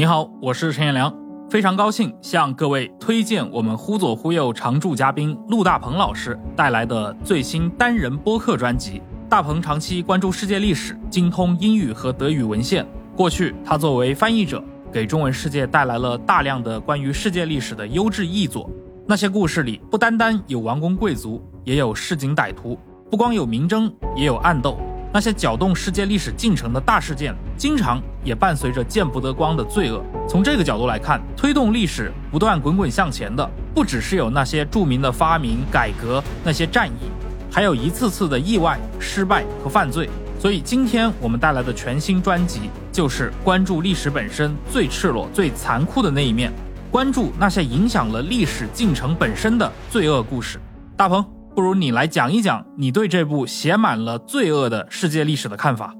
你好，我是陈彦良，非常高兴向各位推荐我们忽左忽右常驻嘉宾陆大鹏老师带来的最新单人播客专辑。大鹏长期关注世界历史，精通英语和德语文献。过去，他作为翻译者，给中文世界带来了大量的关于世界历史的优质译作。那些故事里，不单单有王公贵族，也有市井歹徒；不光有明争，也有暗斗。那些搅动世界历史进程的大事件，经常也伴随着见不得光的罪恶。从这个角度来看，推动历史不断滚滚向前的，不只是有那些著名的发明、改革、那些战役，还有一次次的意外、失败和犯罪。所以，今天我们带来的全新专辑，就是关注历史本身最赤裸、最残酷的那一面，关注那些影响了历史进程本身的罪恶故事。大鹏。不如你来讲一讲你对这部写满了罪恶的世界历史的看法。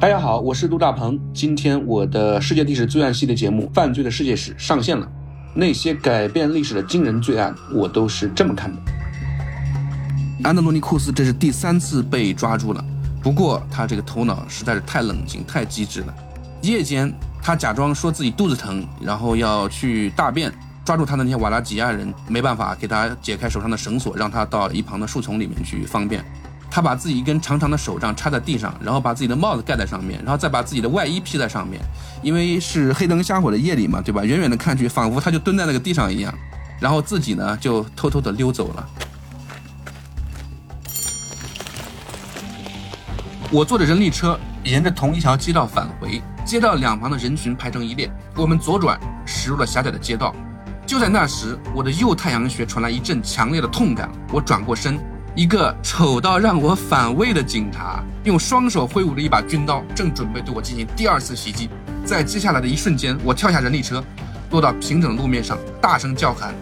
大家好，我是陆大鹏。今天我的世界历史罪案系列节目《犯罪的世界史》上线了。那些改变历史的惊人罪案，我都是这么看的。安德罗尼库斯这是第三次被抓住了，不过他这个头脑实在是太冷静、太机智了。夜间，他假装说自己肚子疼，然后要去大便。抓住他的那些瓦拉吉亚人没办法给他解开手上的绳索，让他到一旁的树丛里面去方便。他把自己一根长长的手杖插在地上，然后把自己的帽子盖在上面，然后再把自己的外衣披在上面。因为是黑灯瞎火的夜里嘛，对吧？远远的看去，仿佛他就蹲在那个地上一样。然后自己呢，就偷偷的溜走了。我坐着人力车沿着同一条街道返回，街道两旁的人群排成一列。我们左转驶入了狭窄的街道。就在那时，我的右太阳穴传来一阵强烈的痛感。我转过身，一个丑到让我反胃的警察用双手挥舞着一把军刀，正准备对我进行第二次袭击。在接下来的一瞬间，我跳下人力车，落到平整的路面上，大声叫喊：“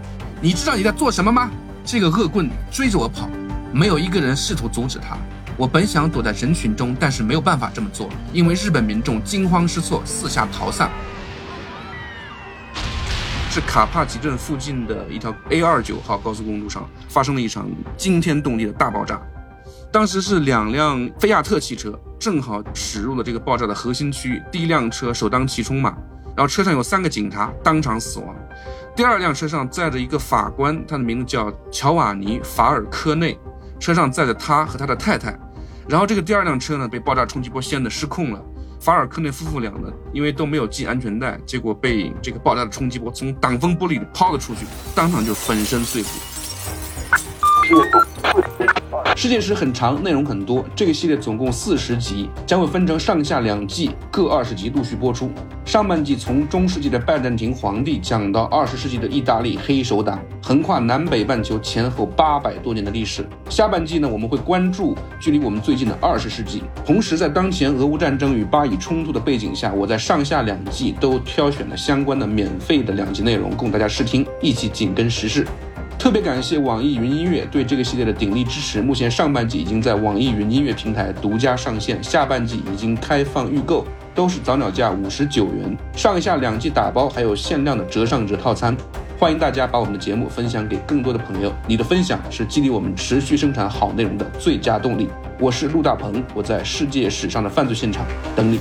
你知道你在做什么吗？”这个恶棍追着我跑，没有一个人试图阻止他。我本想躲在人群中，但是没有办法这么做，因为日本民众惊慌失措，四下逃散。是卡帕奇镇附近的一条 A 二九号高速公路上发生了一场惊天动地的大爆炸。当时是两辆菲亚特汽车正好驶入了这个爆炸的核心区域，第一辆车首当其冲嘛，然后车上有三个警察当场死亡。第二辆车上载着一个法官，他的名字叫乔瓦尼·法尔科内，车上载着他和他的太太。然后这个第二辆车呢被爆炸冲击波掀得失控了。法尔科内夫妇俩呢，因为都没有系安全带，结果被这个爆炸的冲击波从挡风玻璃里抛了出去，当场就粉身碎骨。世界史很长，内容很多。这个系列总共四十集，将会分成上下两季，各二十集陆续播出。上半季从中世纪的拜占庭皇帝讲到二十世纪的意大利黑手党，横跨南北半球前后八百多年的历史。下半季呢，我们会关注距离我们最近的二十世纪。同时，在当前俄乌战争与巴以冲突的背景下，我在上下两季都挑选了相关的免费的两集内容供大家试听，一起紧跟时事。特别感谢网易云音乐对这个系列的鼎力支持。目前上半季已经在网易云音乐平台独家上线，下半季已经开放预购，都是早鸟价五十九元，上下两季打包还有限量的折上折套餐。欢迎大家把我们的节目分享给更多的朋友，你的分享是激励我们持续生产好内容的最佳动力。我是陆大鹏，我在世界史上的犯罪现场等你。